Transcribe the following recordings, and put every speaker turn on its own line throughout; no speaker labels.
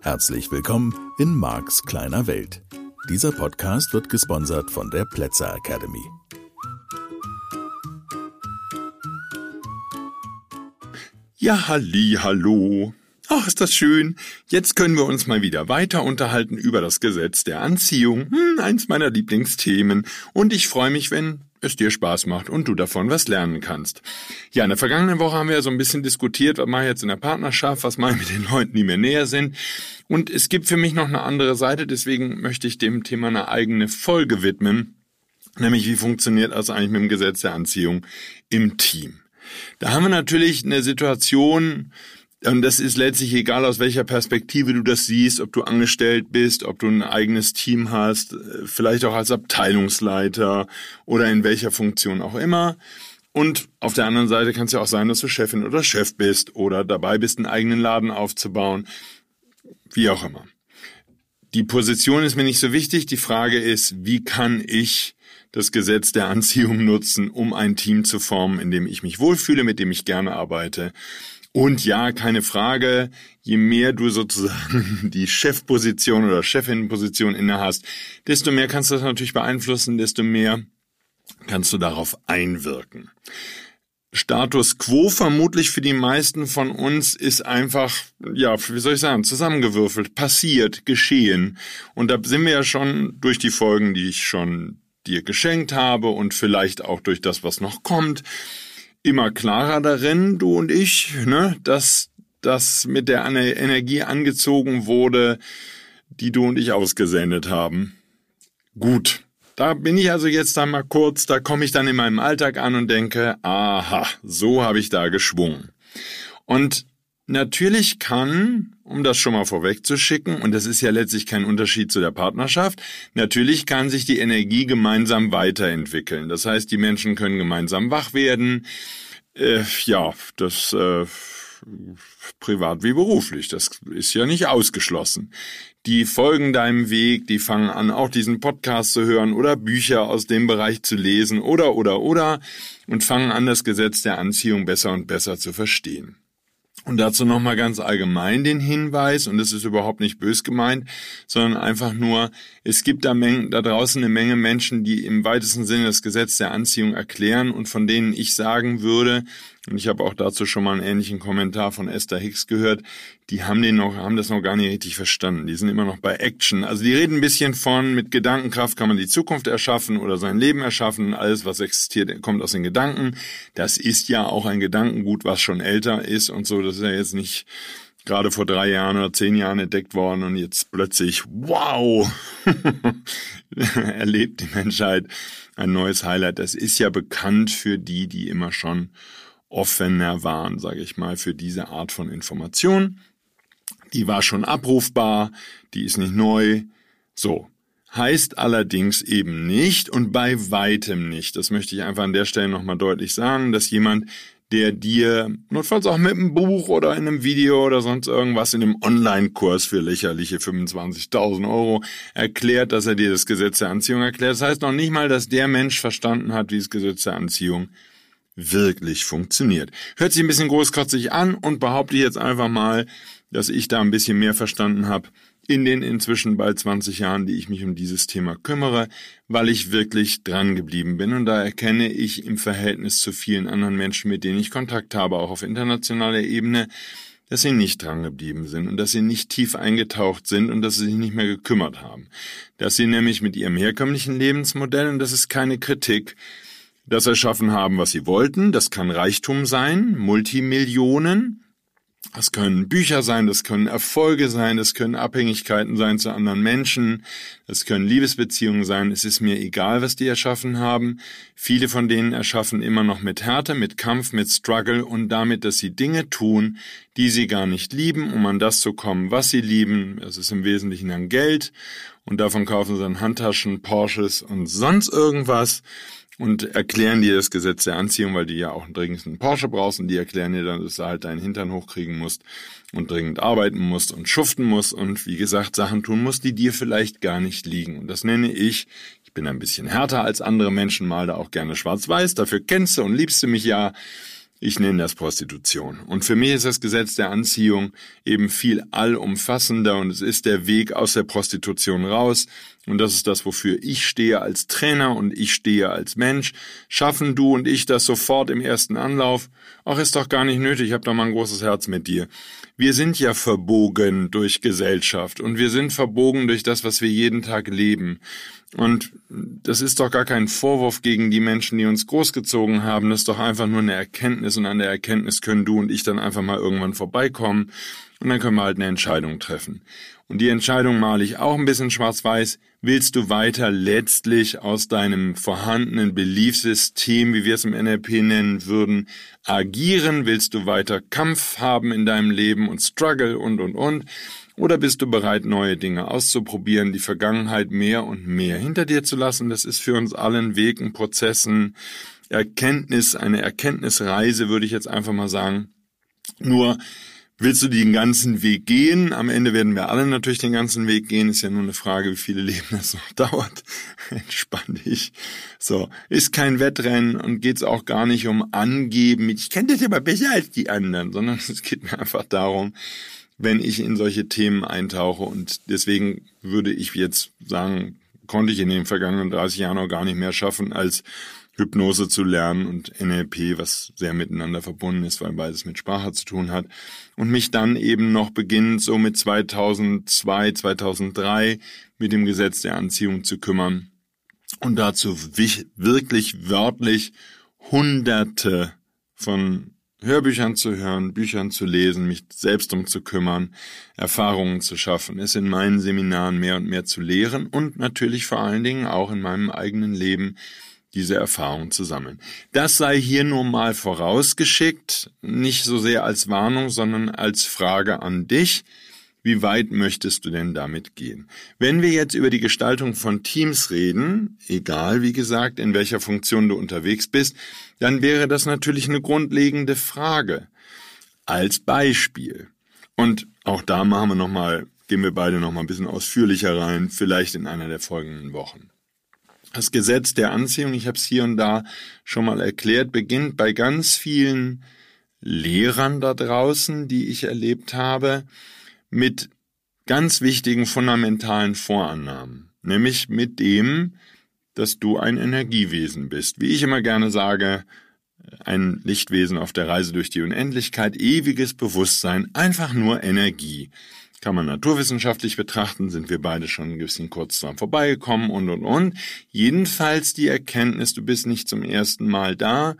Herzlich willkommen in Marks kleiner Welt. Dieser Podcast wird gesponsert von der Plätzer Academy.
Ja, halli, hallo. Ach, ist das schön. Jetzt können wir uns mal wieder weiter unterhalten über das Gesetz der Anziehung. Hm, eins meiner Lieblingsthemen. Und ich freue mich, wenn es dir Spaß macht und du davon was lernen kannst. Ja, in der vergangenen Woche haben wir ja so ein bisschen diskutiert, was mache ich jetzt in der Partnerschaft, was mache ich mit den Leuten, die mir näher sind. Und es gibt für mich noch eine andere Seite, deswegen möchte ich dem Thema eine eigene Folge widmen. Nämlich, wie funktioniert das eigentlich mit dem Gesetz der Anziehung im Team? Da haben wir natürlich eine Situation, und das ist letztlich egal, aus welcher Perspektive du das siehst, ob du angestellt bist, ob du ein eigenes Team hast, vielleicht auch als Abteilungsleiter oder in welcher Funktion auch immer. Und auf der anderen Seite kann es ja auch sein, dass du Chefin oder Chef bist oder dabei bist, einen eigenen Laden aufzubauen. Wie auch immer. Die Position ist mir nicht so wichtig. Die Frage ist, wie kann ich das Gesetz der Anziehung nutzen, um ein Team zu formen, in dem ich mich wohlfühle, mit dem ich gerne arbeite. Und ja, keine Frage, je mehr du sozusagen die Chefposition oder Chefinnenposition inne hast, desto mehr kannst du das natürlich beeinflussen, desto mehr kannst du darauf einwirken. Status quo vermutlich für die meisten von uns ist einfach, ja, wie soll ich sagen, zusammengewürfelt, passiert, geschehen. Und da sind wir ja schon durch die Folgen, die ich schon dir geschenkt habe und vielleicht auch durch das, was noch kommt, immer klarer darin, du und ich, ne, dass das mit der Energie angezogen wurde, die du und ich ausgesendet haben. Gut, da bin ich also jetzt einmal kurz, da komme ich dann in meinem Alltag an und denke, aha, so habe ich da geschwungen. Und natürlich kann, um das schon mal vorwegzuschicken, und das ist ja letztlich kein Unterschied zu der Partnerschaft, natürlich kann sich die Energie gemeinsam weiterentwickeln. Das heißt, die Menschen können gemeinsam wach werden. Äh, ja, das äh, privat wie beruflich. Das ist ja nicht ausgeschlossen. Die folgen deinem Weg, die fangen an, auch diesen Podcast zu hören oder Bücher aus dem Bereich zu lesen oder, oder, oder und fangen an, das Gesetz der Anziehung besser und besser zu verstehen. Und dazu nochmal ganz allgemein den Hinweis, und das ist überhaupt nicht bös gemeint, sondern einfach nur, es gibt da, Mengen, da draußen eine Menge Menschen, die im weitesten Sinne das Gesetz der Anziehung erklären und von denen ich sagen würde, und ich habe auch dazu schon mal einen ähnlichen Kommentar von Esther Hicks gehört, die haben den noch, haben das noch gar nicht richtig verstanden. Die sind immer noch bei Action. Also die reden ein bisschen von, mit Gedankenkraft kann man die Zukunft erschaffen oder sein Leben erschaffen. Alles, was existiert, kommt aus den Gedanken. Das ist ja auch ein Gedankengut, was schon älter ist und so. Das ist ja jetzt nicht gerade vor drei Jahren oder zehn Jahren entdeckt worden und jetzt plötzlich, wow, erlebt die Menschheit ein neues Highlight. Das ist ja bekannt für die, die immer schon offener waren, sage ich mal, für diese Art von Information. Die war schon abrufbar, die ist nicht neu. So. Heißt allerdings eben nicht und bei weitem nicht, das möchte ich einfach an der Stelle nochmal deutlich sagen, dass jemand, der dir notfalls auch mit einem Buch oder in einem Video oder sonst irgendwas in einem Online-Kurs für lächerliche 25.000 Euro erklärt, dass er dir das Gesetz der Anziehung erklärt. Das heißt noch nicht mal, dass der Mensch verstanden hat, wie das Gesetz der Anziehung wirklich funktioniert. Hört sich ein bisschen großkotzig an und behaupte jetzt einfach mal, dass ich da ein bisschen mehr verstanden habe in den inzwischen bald 20 Jahren, die ich mich um dieses Thema kümmere, weil ich wirklich dran geblieben bin und da erkenne ich im Verhältnis zu vielen anderen Menschen, mit denen ich Kontakt habe, auch auf internationaler Ebene, dass sie nicht dran geblieben sind und dass sie nicht tief eingetaucht sind und dass sie sich nicht mehr gekümmert haben. Dass sie nämlich mit ihrem herkömmlichen Lebensmodell, und das ist keine Kritik, das erschaffen haben, was sie wollten. Das kann Reichtum sein, Multimillionen. Das können Bücher sein, das können Erfolge sein, das können Abhängigkeiten sein zu anderen Menschen, das können Liebesbeziehungen sein. Es ist mir egal, was die erschaffen haben. Viele von denen erschaffen immer noch mit Härte, mit Kampf, mit Struggle und damit, dass sie Dinge tun, die sie gar nicht lieben, um an das zu kommen, was sie lieben. Es ist im Wesentlichen dann Geld und davon kaufen sie dann Handtaschen, Porsches und sonst irgendwas und erklären dir das Gesetz der Anziehung, weil die ja auch dringend einen Porsche brauchst und die erklären dir dann, dass du halt deinen Hintern hochkriegen musst und dringend arbeiten musst und schuften musst und wie gesagt Sachen tun musst, die dir vielleicht gar nicht liegen. Und das nenne ich, ich bin ein bisschen härter als andere Menschen, mal da auch gerne schwarz-weiß. Dafür kennst du und liebst du mich ja. Ich nenne das Prostitution. Und für mich ist das Gesetz der Anziehung eben viel allumfassender und es ist der Weg aus der Prostitution raus. Und das ist das, wofür ich stehe als Trainer und ich stehe als Mensch. Schaffen du und ich das sofort im ersten Anlauf? Ach, ist doch gar nicht nötig, ich habe doch mal ein großes Herz mit dir. Wir sind ja verbogen durch Gesellschaft und wir sind verbogen durch das, was wir jeden Tag leben. Und das ist doch gar kein Vorwurf gegen die Menschen, die uns großgezogen haben. Das ist doch einfach nur eine Erkenntnis und an der Erkenntnis können du und ich dann einfach mal irgendwann vorbeikommen und dann können wir halt eine Entscheidung treffen. Und die Entscheidung male ich auch ein bisschen schwarz-weiß. Willst du weiter letztlich aus deinem vorhandenen Beliefsystem, wie wir es im NLP nennen würden, agieren? Willst du weiter Kampf haben in deinem Leben und Struggle und, und, und? Oder bist du bereit, neue Dinge auszuprobieren, die Vergangenheit mehr und mehr hinter dir zu lassen? Das ist für uns allen Wegen, Prozessen, Erkenntnis, eine Erkenntnisreise, würde ich jetzt einfach mal sagen. Nur willst du den ganzen Weg gehen? Am Ende werden wir alle natürlich den ganzen Weg gehen. Ist ja nur eine Frage, wie viele Leben das noch dauert. Entspann dich. So, ist kein Wettrennen und geht's auch gar nicht um Angeben. Ich kenne das aber besser als die anderen, sondern es geht mir einfach darum, wenn ich in solche Themen eintauche. Und deswegen würde ich jetzt sagen, konnte ich in den vergangenen 30 Jahren auch gar nicht mehr schaffen, als Hypnose zu lernen und NLP, was sehr miteinander verbunden ist, weil beides mit Sprache zu tun hat. Und mich dann eben noch beginnend so mit 2002, 2003 mit dem Gesetz der Anziehung zu kümmern und dazu wirklich wörtlich hunderte von Hörbüchern zu hören, Büchern zu lesen, mich selbst um zu kümmern, Erfahrungen zu schaffen, es in meinen Seminaren mehr und mehr zu lehren und natürlich vor allen Dingen auch in meinem eigenen Leben diese Erfahrung zu sammeln. Das sei hier nur mal vorausgeschickt, nicht so sehr als Warnung, sondern als Frage an dich. Wie weit möchtest du denn damit gehen? Wenn wir jetzt über die Gestaltung von Teams reden, egal wie gesagt, in welcher Funktion du unterwegs bist, dann wäre das natürlich eine grundlegende Frage. Als Beispiel. Und auch da machen wir noch mal, gehen wir beide noch mal ein bisschen ausführlicher rein, vielleicht in einer der folgenden Wochen. Das Gesetz der Anziehung, ich habe es hier und da schon mal erklärt, beginnt bei ganz vielen Lehrern da draußen, die ich erlebt habe, mit ganz wichtigen fundamentalen Vorannahmen, nämlich mit dem, dass du ein Energiewesen bist. Wie ich immer gerne sage, ein Lichtwesen auf der Reise durch die Unendlichkeit, ewiges Bewusstsein, einfach nur Energie. Kann man naturwissenschaftlich betrachten, sind wir beide schon ein bisschen kurz dran vorbeigekommen und und und. Jedenfalls die Erkenntnis, du bist nicht zum ersten Mal da,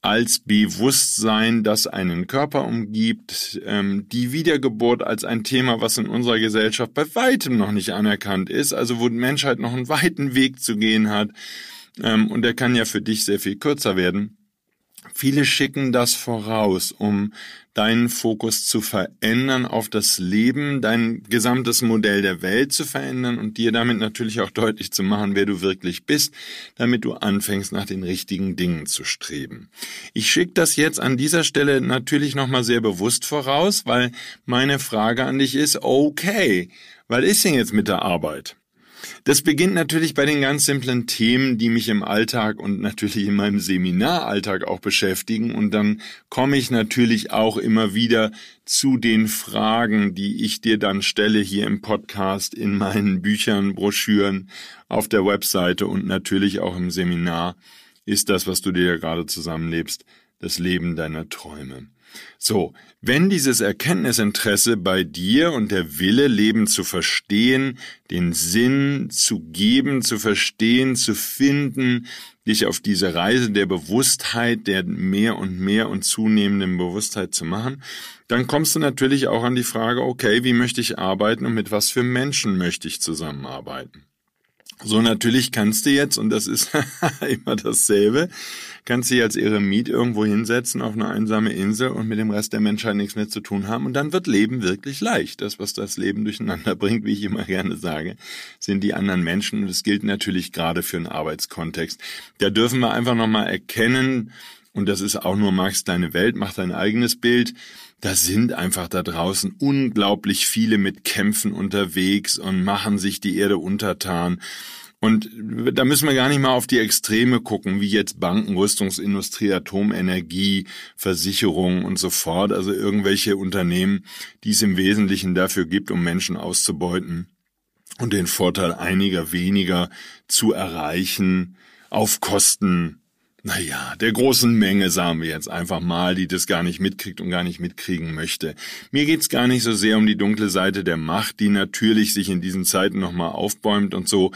als Bewusstsein, das einen Körper umgibt, ähm, die Wiedergeburt als ein Thema, was in unserer Gesellschaft bei weitem noch nicht anerkannt ist, also wo die Menschheit noch einen weiten Weg zu gehen hat, ähm, und der kann ja für dich sehr viel kürzer werden. Viele schicken das voraus, um deinen Fokus zu verändern auf das Leben, dein gesamtes Modell der Welt zu verändern und dir damit natürlich auch deutlich zu machen, wer du wirklich bist, damit du anfängst, nach den richtigen Dingen zu streben. Ich schicke das jetzt an dieser Stelle natürlich nochmal sehr bewusst voraus, weil meine Frage an dich ist, okay, was ist denn jetzt mit der Arbeit? Das beginnt natürlich bei den ganz simplen Themen, die mich im Alltag und natürlich in meinem Seminaralltag auch beschäftigen. Und dann komme ich natürlich auch immer wieder zu den Fragen, die ich dir dann stelle hier im Podcast, in meinen Büchern, Broschüren, auf der Webseite und natürlich auch im Seminar. Ist das, was du dir gerade zusammenlebst, das Leben deiner Träume. So, wenn dieses Erkenntnisinteresse bei dir und der Wille, Leben zu verstehen, den Sinn zu geben, zu verstehen, zu finden, dich auf diese Reise der Bewusstheit, der mehr und mehr und zunehmenden Bewusstheit zu machen, dann kommst du natürlich auch an die Frage, okay, wie möchte ich arbeiten und mit was für Menschen möchte ich zusammenarbeiten? So, natürlich kannst du jetzt, und das ist immer dasselbe, kannst du dich als Eremit irgendwo hinsetzen auf eine einsame Insel und mit dem Rest der Menschheit nichts mehr zu tun haben und dann wird Leben wirklich leicht. Das, was das Leben durcheinander bringt, wie ich immer gerne sage, sind die anderen Menschen und das gilt natürlich gerade für einen Arbeitskontext. Da dürfen wir einfach nochmal erkennen, und das ist auch nur Marx deine Welt, mach dein eigenes Bild, da sind einfach da draußen unglaublich viele mit Kämpfen unterwegs und machen sich die Erde untertan Und da müssen wir gar nicht mal auf die Extreme gucken, wie jetzt Banken, Rüstungsindustrie, Atomenergie, Versicherungen und so fort. Also irgendwelche Unternehmen, die es im Wesentlichen dafür gibt, um Menschen auszubeuten und den Vorteil einiger weniger zu erreichen auf Kosten naja, der großen Menge, sagen wir jetzt einfach mal, die das gar nicht mitkriegt und gar nicht mitkriegen möchte. Mir geht's gar nicht so sehr um die dunkle Seite der Macht, die natürlich sich in diesen Zeiten nochmal aufbäumt und so.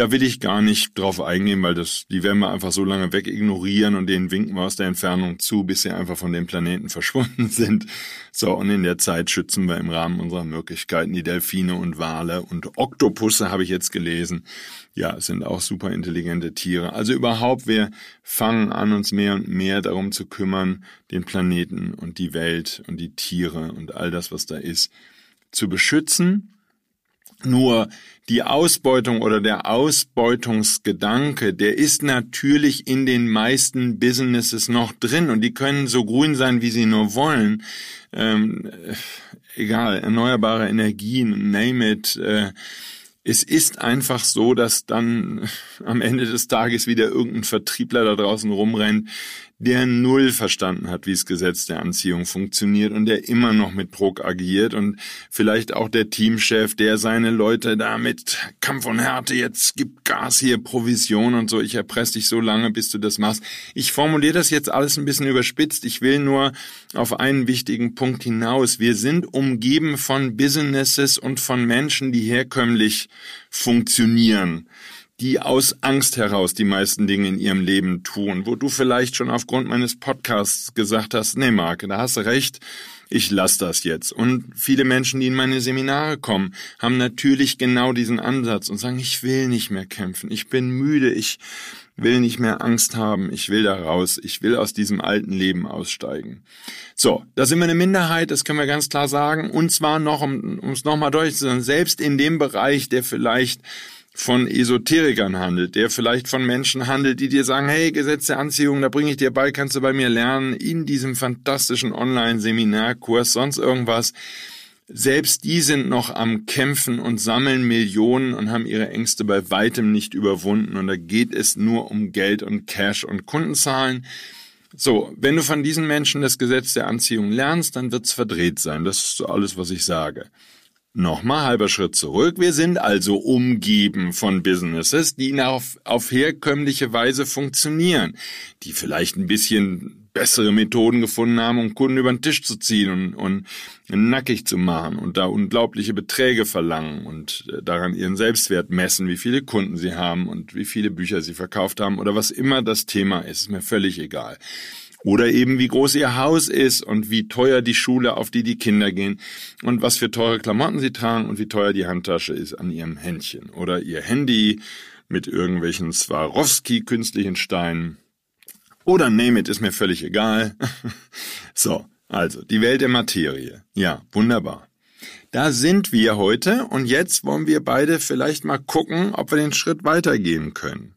Da will ich gar nicht drauf eingehen, weil das, die werden wir einfach so lange wegignorieren und denen winken wir aus der Entfernung zu, bis sie einfach von dem Planeten verschwunden sind. So, und in der Zeit schützen wir im Rahmen unserer Möglichkeiten die Delfine und Wale und Oktopusse, habe ich jetzt gelesen. Ja, sind auch super intelligente Tiere. Also überhaupt, wir fangen an, uns mehr und mehr darum zu kümmern, den Planeten und die Welt und die Tiere und all das, was da ist, zu beschützen nur die Ausbeutung oder der Ausbeutungsgedanke, der ist natürlich in den meisten Businesses noch drin und die können so grün sein, wie sie nur wollen. Ähm, egal, erneuerbare Energien, name it. Äh, es ist einfach so, dass dann am Ende des Tages wieder irgendein Vertriebler da draußen rumrennt, der null verstanden hat, wie das Gesetz der Anziehung funktioniert und der immer noch mit Druck agiert und vielleicht auch der Teamchef, der seine Leute da mit Kampf und Härte, jetzt gibt Gas hier, Provision und so, ich erpresse dich so lange, bis du das machst. Ich formuliere das jetzt alles ein bisschen überspitzt. Ich will nur auf einen wichtigen Punkt hinaus. Wir sind umgeben von Businesses und von Menschen, die herkömmlich funktionieren die aus Angst heraus die meisten Dinge in ihrem Leben tun, wo du vielleicht schon aufgrund meines Podcasts gesagt hast, nee, Marke, da hast du recht, ich lass das jetzt. Und viele Menschen, die in meine Seminare kommen, haben natürlich genau diesen Ansatz und sagen, ich will nicht mehr kämpfen, ich bin müde, ich will nicht mehr Angst haben, ich will da raus, ich will aus diesem alten Leben aussteigen. So, da sind wir eine Minderheit, das können wir ganz klar sagen. Und zwar noch, um es nochmal deutlich zu sagen, selbst in dem Bereich, der vielleicht von Esoterikern handelt, der vielleicht von Menschen handelt, die dir sagen, hey, Gesetz der Anziehung, da bringe ich dir bei, kannst du bei mir lernen, in diesem fantastischen Online-Seminarkurs, sonst irgendwas. Selbst die sind noch am Kämpfen und sammeln Millionen und haben ihre Ängste bei weitem nicht überwunden. Und da geht es nur um Geld und Cash und Kundenzahlen. So, wenn du von diesen Menschen das Gesetz der Anziehung lernst, dann wird's verdreht sein. Das ist so alles, was ich sage. Nochmal halber Schritt zurück. Wir sind also umgeben von Businesses, die auf, auf herkömmliche Weise funktionieren, die vielleicht ein bisschen bessere Methoden gefunden haben, um Kunden über den Tisch zu ziehen und, und nackig zu machen und da unglaubliche Beträge verlangen und äh, daran ihren Selbstwert messen, wie viele Kunden sie haben und wie viele Bücher sie verkauft haben oder was immer das Thema ist, ist mir völlig egal. Oder eben wie groß ihr Haus ist und wie teuer die Schule, auf die die Kinder gehen und was für teure Klamotten sie tragen und wie teuer die Handtasche ist an ihrem Händchen. Oder ihr Handy mit irgendwelchen Swarovski künstlichen Steinen. Oder name it, ist mir völlig egal. so, also die Welt der Materie. Ja, wunderbar. Da sind wir heute und jetzt wollen wir beide vielleicht mal gucken, ob wir den Schritt weitergehen können.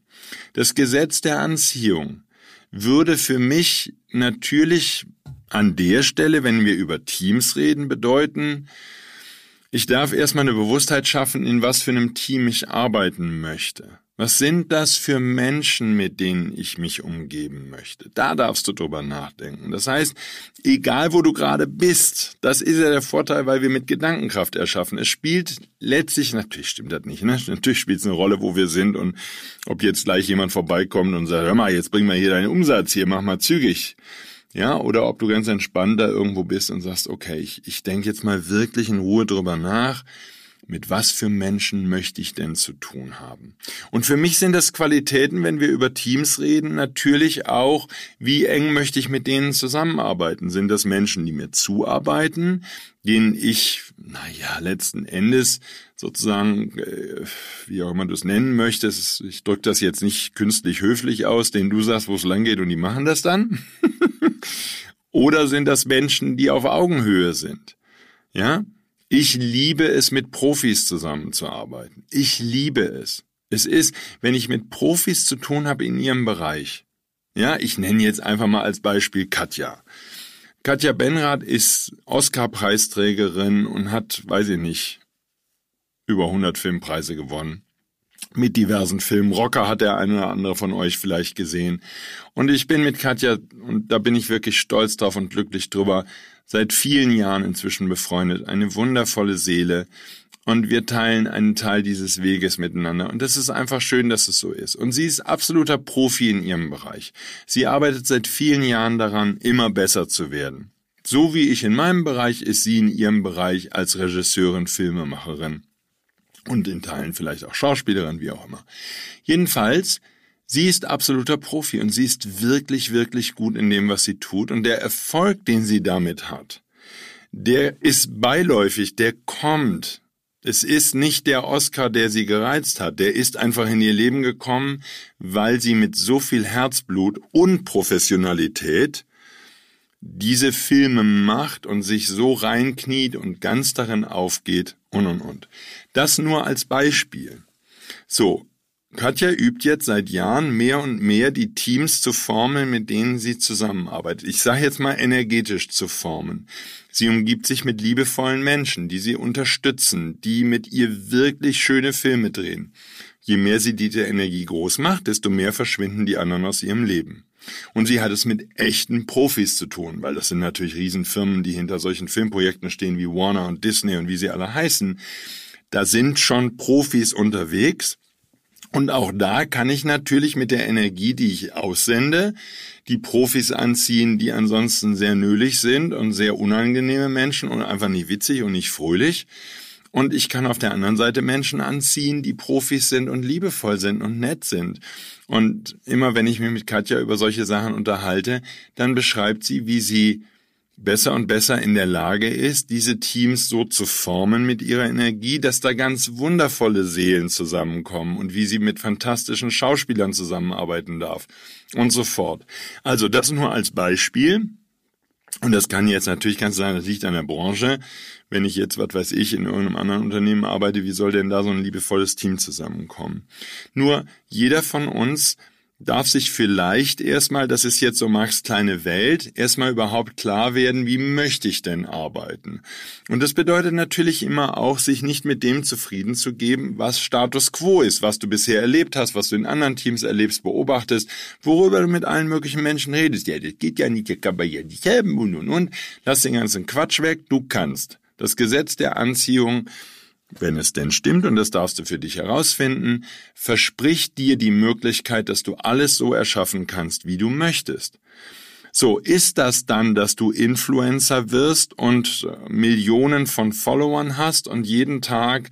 Das Gesetz der Anziehung würde für mich natürlich an der Stelle, wenn wir über Teams reden, bedeuten, ich darf erstmal eine Bewusstheit schaffen, in was für einem Team ich arbeiten möchte. Was sind das für Menschen, mit denen ich mich umgeben möchte? Da darfst du drüber nachdenken. Das heißt, egal wo du gerade bist, das ist ja der Vorteil, weil wir mit Gedankenkraft erschaffen. Es spielt letztlich, natürlich stimmt das nicht, ne? natürlich spielt es eine Rolle, wo wir sind und ob jetzt gleich jemand vorbeikommt und sagt, hör mal, jetzt bring mal hier deinen Umsatz hier, mach mal zügig. Ja, oder ob du ganz entspannt da irgendwo bist und sagst, okay, ich, ich denke jetzt mal wirklich in Ruhe drüber nach mit was für Menschen möchte ich denn zu tun haben? Und für mich sind das Qualitäten, wenn wir über Teams reden, natürlich auch, wie eng möchte ich mit denen zusammenarbeiten? Sind das Menschen, die mir zuarbeiten, denen ich, naja, letzten Endes sozusagen, äh, wie auch immer du es nennen möchtest, ich drücke das jetzt nicht künstlich höflich aus, denen du sagst, wo es lang geht und die machen das dann? Oder sind das Menschen, die auf Augenhöhe sind? Ja, ich liebe es, mit Profis zusammenzuarbeiten. Ich liebe es. Es ist, wenn ich mit Profis zu tun habe in ihrem Bereich. Ja, ich nenne jetzt einfach mal als Beispiel Katja. Katja Benrath ist Oscar-Preisträgerin und hat, weiß ich nicht, über 100 Filmpreise gewonnen. mit diversen Filmen. Rocker hat der eine oder andere von euch vielleicht gesehen. Und ich bin mit Katja, und da bin ich wirklich stolz drauf und glücklich drüber, seit vielen Jahren inzwischen befreundet. Eine wundervolle Seele. Und wir teilen einen Teil dieses Weges miteinander. Und das ist einfach schön, dass es so ist. Und sie ist absoluter Profi in ihrem Bereich. Sie arbeitet seit vielen Jahren daran, immer besser zu werden. So wie ich in meinem Bereich ist sie in ihrem Bereich als Regisseurin, Filmemacherin und in Teilen vielleicht auch Schauspielerin, wie auch immer. Jedenfalls, sie ist absoluter Profi und sie ist wirklich, wirklich gut in dem, was sie tut und der Erfolg, den sie damit hat, der ist beiläufig, der kommt. Es ist nicht der Oscar, der sie gereizt hat, der ist einfach in ihr Leben gekommen, weil sie mit so viel Herzblut und Professionalität diese Filme macht und sich so reinkniet und ganz darin aufgeht und und und. Das nur als Beispiel. So, Katja übt jetzt seit Jahren mehr und mehr die Teams zu formen, mit denen sie zusammenarbeitet. Ich sage jetzt mal energetisch zu formen. Sie umgibt sich mit liebevollen Menschen, die sie unterstützen, die mit ihr wirklich schöne Filme drehen. Je mehr sie diese Energie groß macht, desto mehr verschwinden die anderen aus ihrem Leben. Und sie hat es mit echten Profis zu tun, weil das sind natürlich Riesenfirmen, die hinter solchen Filmprojekten stehen wie Warner und Disney und wie sie alle heißen. Da sind schon Profis unterwegs. Und auch da kann ich natürlich mit der Energie, die ich aussende, die Profis anziehen, die ansonsten sehr nölig sind und sehr unangenehme Menschen und einfach nicht witzig und nicht fröhlich. Und ich kann auf der anderen Seite Menschen anziehen, die Profis sind und liebevoll sind und nett sind. Und immer wenn ich mich mit Katja über solche Sachen unterhalte, dann beschreibt sie, wie sie besser und besser in der Lage ist, diese Teams so zu formen mit ihrer Energie, dass da ganz wundervolle Seelen zusammenkommen und wie sie mit fantastischen Schauspielern zusammenarbeiten darf und so fort. Also das nur als Beispiel. Und das kann jetzt natürlich ganz sein, das liegt an der Branche. Wenn ich jetzt, was weiß ich, in irgendeinem anderen Unternehmen arbeite, wie soll denn da so ein liebevolles Team zusammenkommen? Nur jeder von uns darf sich vielleicht erstmal, das ist jetzt so Max kleine Welt, erstmal überhaupt klar werden, wie möchte ich denn arbeiten? Und das bedeutet natürlich immer auch, sich nicht mit dem zufrieden zu geben, was Status quo ist, was du bisher erlebt hast, was du in anderen Teams erlebst, beobachtest, worüber du mit allen möglichen Menschen redest. Ja, das geht ja nicht, das kann man ja nicht haben und und und. Lass den ganzen Quatsch weg, du kannst. Das Gesetz der Anziehung wenn es denn stimmt, und das darfst du für dich herausfinden, verspricht dir die Möglichkeit, dass du alles so erschaffen kannst, wie du möchtest. So, ist das dann, dass du Influencer wirst und äh, Millionen von Followern hast und jeden Tag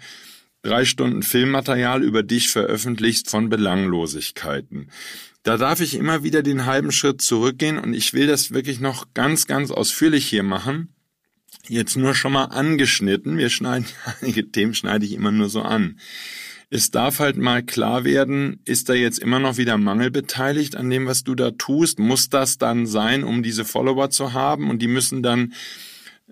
drei Stunden Filmmaterial über dich veröffentlichst von Belanglosigkeiten? Da darf ich immer wieder den halben Schritt zurückgehen und ich will das wirklich noch ganz, ganz ausführlich hier machen jetzt nur schon mal angeschnitten. Wir schneiden, einige Themen schneide ich immer nur so an. Es darf halt mal klar werden, ist da jetzt immer noch wieder Mangel beteiligt an dem, was du da tust? Muss das dann sein, um diese Follower zu haben? Und die müssen dann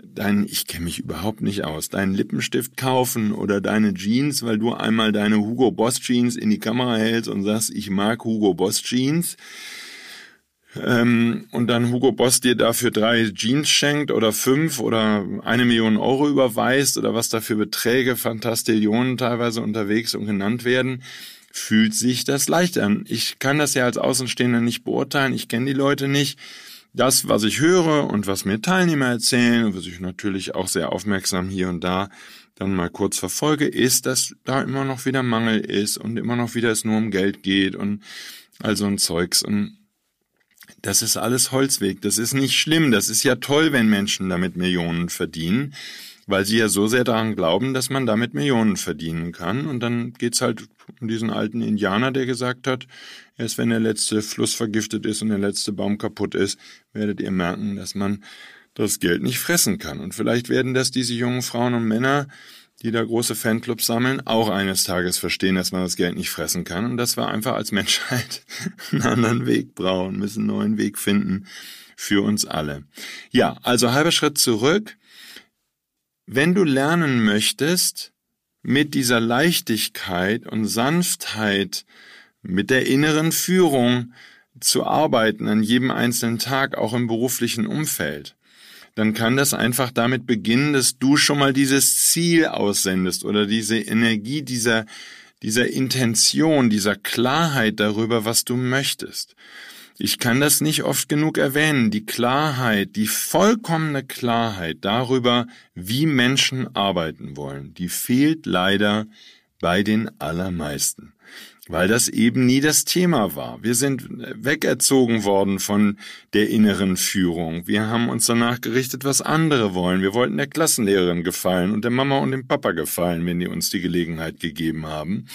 dein, ich kenne mich überhaupt nicht aus, deinen Lippenstift kaufen oder deine Jeans, weil du einmal deine Hugo Boss Jeans in die Kamera hältst und sagst, ich mag Hugo Boss Jeans ähm, und dann Hugo Boss dir dafür drei Jeans schenkt oder fünf oder eine Million Euro überweist oder was da für Beträge, Fantastillionen teilweise unterwegs und genannt werden, fühlt sich das leicht an. Ich kann das ja als Außenstehender nicht beurteilen, ich kenne die Leute nicht. Das, was ich höre und was mir Teilnehmer erzählen und was ich natürlich auch sehr aufmerksam hier und da dann mal kurz verfolge, ist, dass da immer noch wieder Mangel ist und immer noch wieder es nur um Geld geht und all so ein Zeugs. Und das ist alles Holzweg. Das ist nicht schlimm. Das ist ja toll, wenn Menschen damit Millionen verdienen, weil sie ja so sehr daran glauben, dass man damit Millionen verdienen kann. Und dann geht's halt um diesen alten Indianer, der gesagt hat, erst wenn der letzte Fluss vergiftet ist und der letzte Baum kaputt ist, werdet ihr merken, dass man das Geld nicht fressen kann. Und vielleicht werden das diese jungen Frauen und Männer, die da große Fanclubs sammeln, auch eines Tages verstehen, dass man das Geld nicht fressen kann und dass wir einfach als Menschheit einen anderen Weg brauchen, müssen einen neuen Weg finden für uns alle. Ja, also halber Schritt zurück. Wenn du lernen möchtest, mit dieser Leichtigkeit und Sanftheit, mit der inneren Führung zu arbeiten an jedem einzelnen Tag, auch im beruflichen Umfeld, dann kann das einfach damit beginnen, dass du schon mal dieses Ziel aussendest oder diese Energie dieser dieser Intention, dieser Klarheit darüber, was du möchtest. Ich kann das nicht oft genug erwähnen, die Klarheit, die vollkommene Klarheit darüber, wie Menschen arbeiten wollen, die fehlt leider bei den allermeisten weil das eben nie das Thema war. Wir sind wegerzogen worden von der inneren Führung. Wir haben uns danach gerichtet, was andere wollen. Wir wollten der Klassenlehrerin gefallen und der Mama und dem Papa gefallen, wenn die uns die Gelegenheit gegeben haben.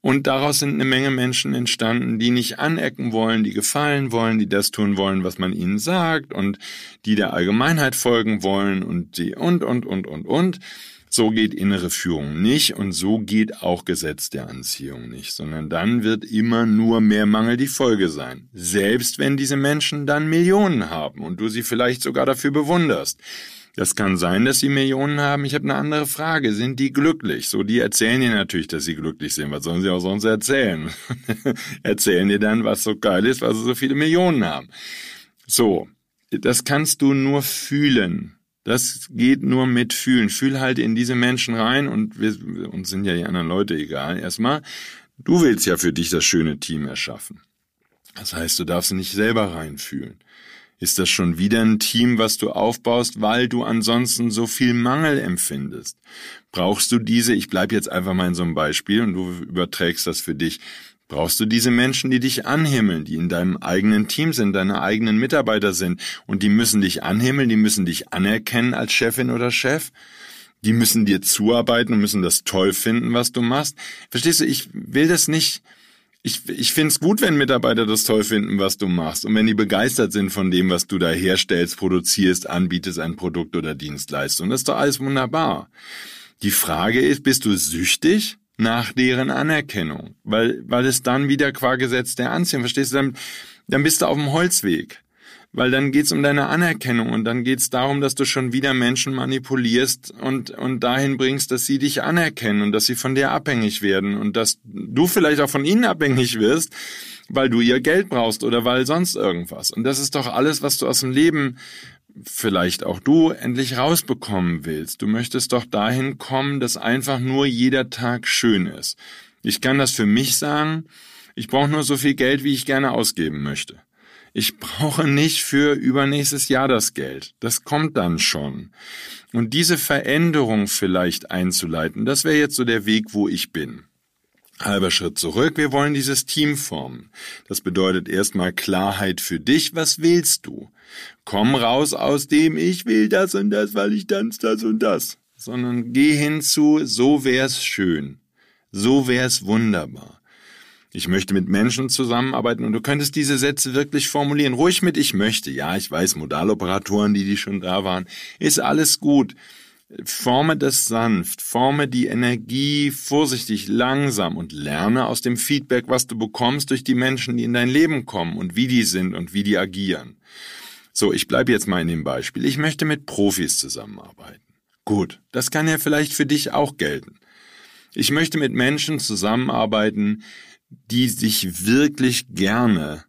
Und daraus sind eine Menge Menschen entstanden, die nicht anecken wollen, die gefallen wollen, die das tun wollen, was man ihnen sagt und die der Allgemeinheit folgen wollen und die und, und, und, und, und. So geht innere Führung nicht und so geht auch Gesetz der Anziehung nicht, sondern dann wird immer nur mehr Mangel die Folge sein. Selbst wenn diese Menschen dann Millionen haben und du sie vielleicht sogar dafür bewunderst. Das kann sein, dass sie Millionen haben. Ich habe eine andere Frage. Sind die glücklich? So, die erzählen dir natürlich, dass sie glücklich sind. Was sollen sie auch sonst erzählen? erzählen dir dann, was so geil ist, weil sie so viele Millionen haben. So, das kannst du nur fühlen. Das geht nur mit Fühlen. Fühl halt in diese Menschen rein und wir, uns sind ja die anderen Leute egal. Erstmal, du willst ja für dich das schöne Team erschaffen. Das heißt, du darfst nicht selber reinfühlen. Ist das schon wieder ein Team, was du aufbaust, weil du ansonsten so viel Mangel empfindest? Brauchst du diese, ich bleib jetzt einfach mal in so einem Beispiel und du überträgst das für dich, brauchst du diese Menschen, die dich anhimmeln, die in deinem eigenen Team sind, deine eigenen Mitarbeiter sind und die müssen dich anhimmeln, die müssen dich anerkennen als Chefin oder Chef. Die müssen dir zuarbeiten und müssen das toll finden, was du machst. Verstehst du, ich will das nicht, ich, ich finde es gut, wenn Mitarbeiter das toll finden, was du machst und wenn die begeistert sind von dem, was du da herstellst, produzierst, anbietest, ein Produkt oder Dienstleistung. Das ist doch alles wunderbar. Die Frage ist, bist du süchtig? Nach deren Anerkennung, weil, weil es dann wieder qua Gesetz der Anziehung, verstehst du, dann, dann bist du auf dem Holzweg. Weil dann geht's um deine Anerkennung und dann geht's darum, dass du schon wieder Menschen manipulierst und, und dahin bringst, dass sie dich anerkennen und dass sie von dir abhängig werden und dass du vielleicht auch von ihnen abhängig wirst, weil du ihr Geld brauchst oder weil sonst irgendwas. Und das ist doch alles, was du aus dem Leben vielleicht auch du endlich rausbekommen willst. Du möchtest doch dahin kommen, dass einfach nur jeder Tag schön ist. Ich kann das für mich sagen, ich brauche nur so viel Geld, wie ich gerne ausgeben möchte. Ich brauche nicht für übernächstes Jahr das Geld. Das kommt dann schon. Und diese Veränderung vielleicht einzuleiten, das wäre jetzt so der Weg, wo ich bin. Halber Schritt zurück, wir wollen dieses Team formen. Das bedeutet erstmal Klarheit für dich, was willst du? Komm raus aus dem, ich will das und das, weil ich tanz das und das, sondern geh hinzu, so wär's schön, so wär's wunderbar. Ich möchte mit Menschen zusammenarbeiten und du könntest diese Sätze wirklich formulieren. Ruhig mit ich möchte. Ja, ich weiß, Modaloperatoren, die, die schon da waren, ist alles gut. Forme das sanft, forme die Energie vorsichtig, langsam und lerne aus dem Feedback, was du bekommst durch die Menschen, die in dein Leben kommen und wie die sind und wie die agieren. So, ich bleibe jetzt mal in dem Beispiel. Ich möchte mit Profis zusammenarbeiten. Gut, das kann ja vielleicht für dich auch gelten. Ich möchte mit Menschen zusammenarbeiten, die sich wirklich gerne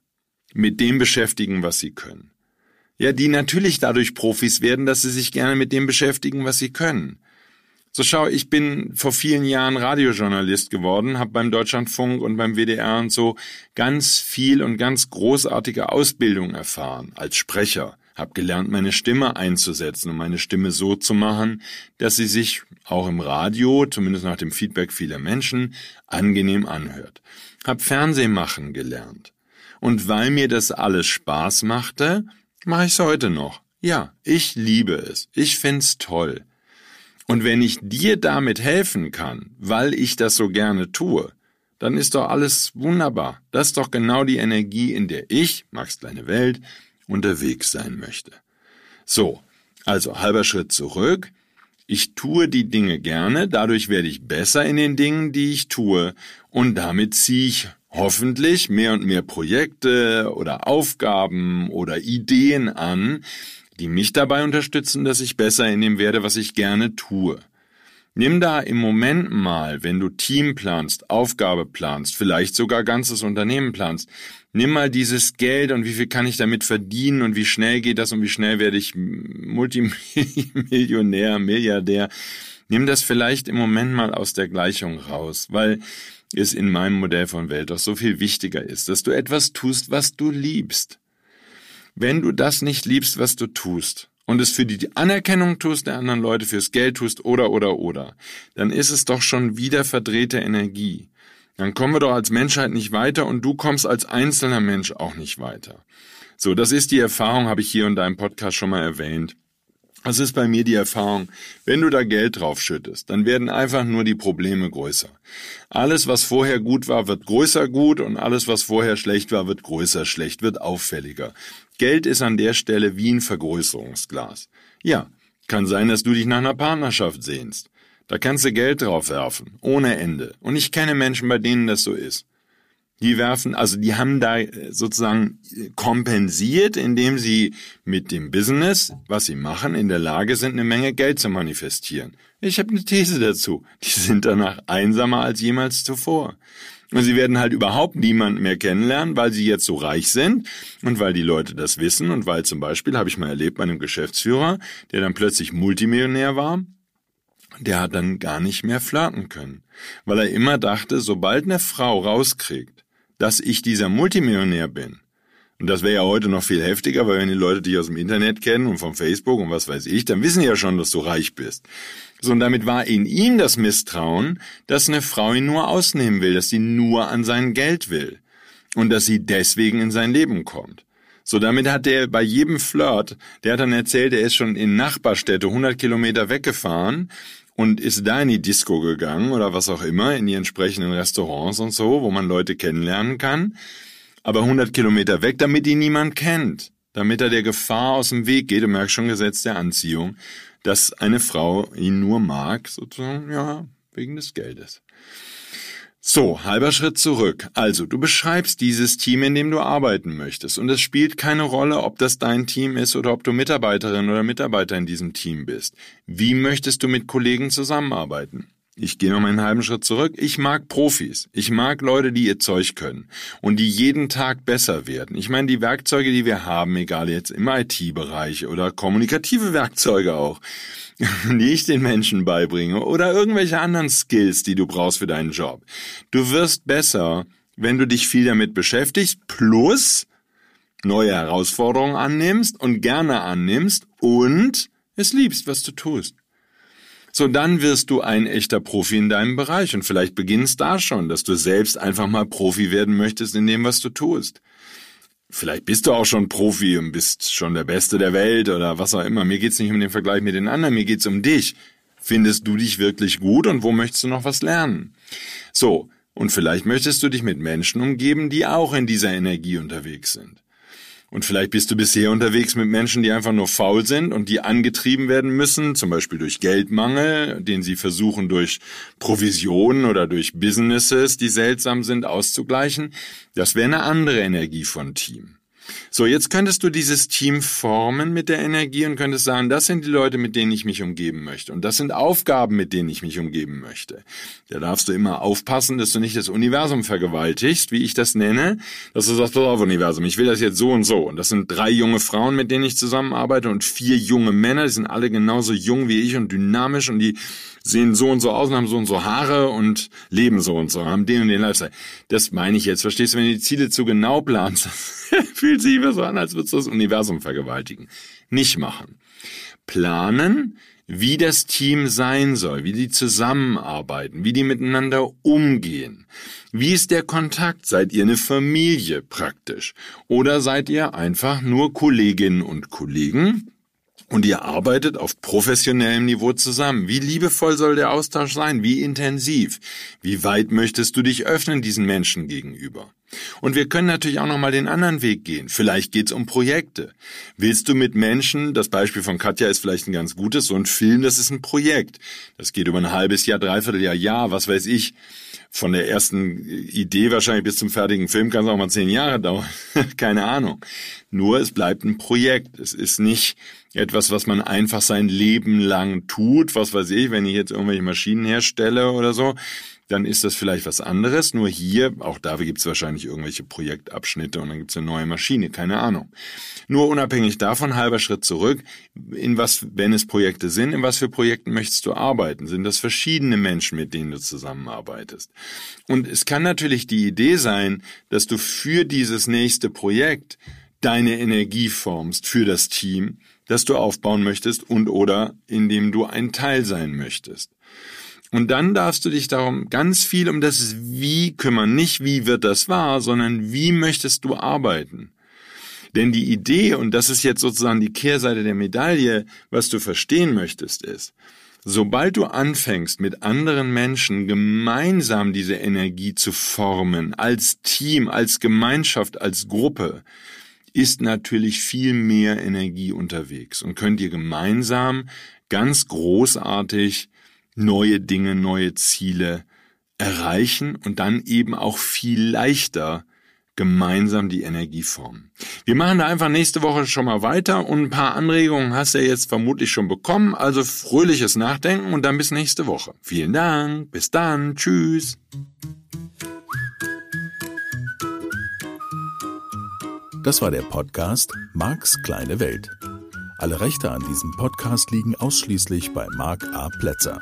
mit dem beschäftigen, was sie können. Ja, die natürlich dadurch Profis werden, dass sie sich gerne mit dem beschäftigen, was sie können. So schau, ich bin vor vielen Jahren Radiojournalist geworden, habe beim Deutschlandfunk und beim WDR und so ganz viel und ganz großartige Ausbildung erfahren als Sprecher, habe gelernt, meine Stimme einzusetzen und meine Stimme so zu machen, dass sie sich auch im Radio, zumindest nach dem Feedback vieler Menschen, angenehm anhört. Hab Fernsehmachen gelernt. Und weil mir das alles Spaß machte, Mache ich's heute noch. Ja, ich liebe es. Ich find's toll. Und wenn ich dir damit helfen kann, weil ich das so gerne tue, dann ist doch alles wunderbar. Das ist doch genau die Energie, in der ich, Max Kleine Welt, unterwegs sein möchte. So, also halber Schritt zurück. Ich tue die Dinge gerne, dadurch werde ich besser in den Dingen, die ich tue, und damit ziehe ich hoffentlich mehr und mehr Projekte oder Aufgaben oder Ideen an, die mich dabei unterstützen, dass ich besser in dem werde, was ich gerne tue. Nimm da im Moment mal, wenn du Team planst, Aufgabe planst, vielleicht sogar ganzes Unternehmen planst, nimm mal dieses Geld und wie viel kann ich damit verdienen und wie schnell geht das und wie schnell werde ich Multimillionär, Milliardär. Nimm das vielleicht im Moment mal aus der Gleichung raus, weil es in meinem Modell von Welt doch so viel wichtiger ist, dass du etwas tust, was du liebst. Wenn du das nicht liebst, was du tust, und es für die Anerkennung tust der anderen Leute, fürs Geld tust oder oder oder, dann ist es doch schon wieder verdrehte Energie. Dann kommen wir doch als Menschheit nicht weiter und du kommst als einzelner Mensch auch nicht weiter. So, das ist die Erfahrung, habe ich hier in deinem Podcast schon mal erwähnt. Das ist bei mir die Erfahrung, wenn du da Geld drauf schüttest, dann werden einfach nur die Probleme größer. Alles, was vorher gut war, wird größer gut und alles, was vorher schlecht war, wird größer schlecht, wird auffälliger. Geld ist an der Stelle wie ein Vergrößerungsglas. Ja, kann sein, dass du dich nach einer Partnerschaft sehnst. Da kannst du Geld drauf werfen, ohne Ende. Und ich kenne Menschen, bei denen das so ist. Die werfen, also die haben da äh, sozusagen äh, kompensiert, indem sie mit dem Business, was sie machen, in der Lage sind, eine Menge Geld zu manifestieren. Ich habe eine These dazu. Die sind danach einsamer als jemals zuvor. Und sie werden halt überhaupt niemanden mehr kennenlernen, weil sie jetzt so reich sind und weil die Leute das wissen und weil zum Beispiel, habe ich mal erlebt bei einem Geschäftsführer, der dann plötzlich Multimillionär war, der hat dann gar nicht mehr flirten können, weil er immer dachte, sobald eine Frau rauskriegt, dass ich dieser Multimillionär bin. Und das wäre ja heute noch viel heftiger, weil wenn die Leute dich aus dem Internet kennen und vom Facebook und was weiß ich, dann wissen die ja schon, dass du reich bist. So, und damit war in ihm das Misstrauen, dass eine Frau ihn nur ausnehmen will, dass sie nur an sein Geld will. Und dass sie deswegen in sein Leben kommt. So, damit hat er bei jedem Flirt, der hat dann erzählt, er ist schon in Nachbarstädte 100 Kilometer weggefahren und ist da in die Disco gegangen oder was auch immer, in die entsprechenden Restaurants und so, wo man Leute kennenlernen kann, aber 100 Kilometer weg, damit ihn niemand kennt, damit er der Gefahr aus dem Weg geht, du merkst schon Gesetz der Anziehung, dass eine Frau ihn nur mag, sozusagen, ja, wegen des Geldes. So, halber Schritt zurück. Also, du beschreibst dieses Team, in dem du arbeiten möchtest. Und es spielt keine Rolle, ob das dein Team ist oder ob du Mitarbeiterin oder Mitarbeiter in diesem Team bist. Wie möchtest du mit Kollegen zusammenarbeiten? Ich gehe noch einen halben Schritt zurück. Ich mag Profis. Ich mag Leute, die ihr Zeug können und die jeden Tag besser werden. Ich meine, die Werkzeuge, die wir haben, egal jetzt im IT-Bereich oder kommunikative Werkzeuge auch, die ich den Menschen beibringe oder irgendwelche anderen Skills, die du brauchst für deinen Job. Du wirst besser, wenn du dich viel damit beschäftigst, plus neue Herausforderungen annimmst und gerne annimmst und es liebst, was du tust. So, dann wirst du ein echter Profi in deinem Bereich und vielleicht beginnst da schon, dass du selbst einfach mal Profi werden möchtest in dem, was du tust. Vielleicht bist du auch schon Profi und bist schon der Beste der Welt oder was auch immer. Mir geht's nicht um den Vergleich mit den anderen, mir geht's um dich. Findest du dich wirklich gut und wo möchtest du noch was lernen? So, und vielleicht möchtest du dich mit Menschen umgeben, die auch in dieser Energie unterwegs sind. Und vielleicht bist du bisher unterwegs mit Menschen, die einfach nur faul sind und die angetrieben werden müssen, zum Beispiel durch Geldmangel, den sie versuchen durch Provisionen oder durch Businesses, die seltsam sind, auszugleichen. Das wäre eine andere Energie von Team. So, jetzt könntest du dieses Team formen mit der Energie und könntest sagen, das sind die Leute, mit denen ich mich umgeben möchte. Und das sind Aufgaben, mit denen ich mich umgeben möchte. Da darfst du immer aufpassen, dass du nicht das Universum vergewaltigst, wie ich das nenne, dass du sagst, pass auf Universum, ich will das jetzt so und so. Und das sind drei junge Frauen, mit denen ich zusammenarbeite und vier junge Männer, die sind alle genauso jung wie ich und dynamisch und die sehen so und so aus und haben so und so Haare und leben so und so, haben den und den Lifestyle. Das meine ich jetzt. Verstehst du, wenn du die Ziele zu genau planst, fühlt sich so an, als würdest du das Universum vergewaltigen. Nicht machen. Planen, wie das Team sein soll, wie die zusammenarbeiten, wie die miteinander umgehen. Wie ist der Kontakt? Seid ihr eine Familie praktisch? Oder seid ihr einfach nur Kolleginnen und Kollegen? Und ihr arbeitet auf professionellem Niveau zusammen. Wie liebevoll soll der Austausch sein? Wie intensiv? Wie weit möchtest du dich öffnen diesen Menschen gegenüber? Und wir können natürlich auch nochmal den anderen Weg gehen. Vielleicht geht's um Projekte. Willst du mit Menschen, das Beispiel von Katja ist vielleicht ein ganz gutes, so ein Film, das ist ein Projekt. Das geht über ein halbes Jahr, dreiviertel Jahr, Jahr, was weiß ich. Von der ersten Idee wahrscheinlich bis zum fertigen Film kann es auch mal zehn Jahre dauern. Keine Ahnung. Nur es bleibt ein Projekt. Es ist nicht etwas, was man einfach sein Leben lang tut. Was weiß ich, wenn ich jetzt irgendwelche Maschinen herstelle oder so, dann ist das vielleicht was anderes. Nur hier, auch da gibt es wahrscheinlich irgendwelche Projektabschnitte und dann gibt es eine neue Maschine, keine Ahnung. Nur unabhängig davon, halber Schritt zurück, in was, wenn es Projekte sind, in was für Projekten möchtest du arbeiten? Sind das verschiedene Menschen, mit denen du zusammenarbeitest? Und es kann natürlich die Idee sein, dass du für dieses nächste Projekt deine Energie formst für das Team, das du aufbauen möchtest und oder in dem du ein Teil sein möchtest. Und dann darfst du dich darum ganz viel um das Wie kümmern. Nicht wie wird das wahr, sondern wie möchtest du arbeiten. Denn die Idee, und das ist jetzt sozusagen die Kehrseite der Medaille, was du verstehen möchtest, ist, sobald du anfängst, mit anderen Menschen gemeinsam diese Energie zu formen, als Team, als Gemeinschaft, als Gruppe, ist natürlich viel mehr Energie unterwegs und könnt ihr gemeinsam ganz großartig neue Dinge, neue Ziele erreichen und dann eben auch viel leichter gemeinsam die Energie formen. Wir machen da einfach nächste Woche schon mal weiter und ein paar Anregungen hast du ja jetzt vermutlich schon bekommen, also fröhliches Nachdenken und dann bis nächste Woche. Vielen Dank, bis dann, tschüss.
Das war der Podcast Marks kleine Welt. Alle Rechte an diesem Podcast liegen ausschließlich bei Mark A. Plätzer.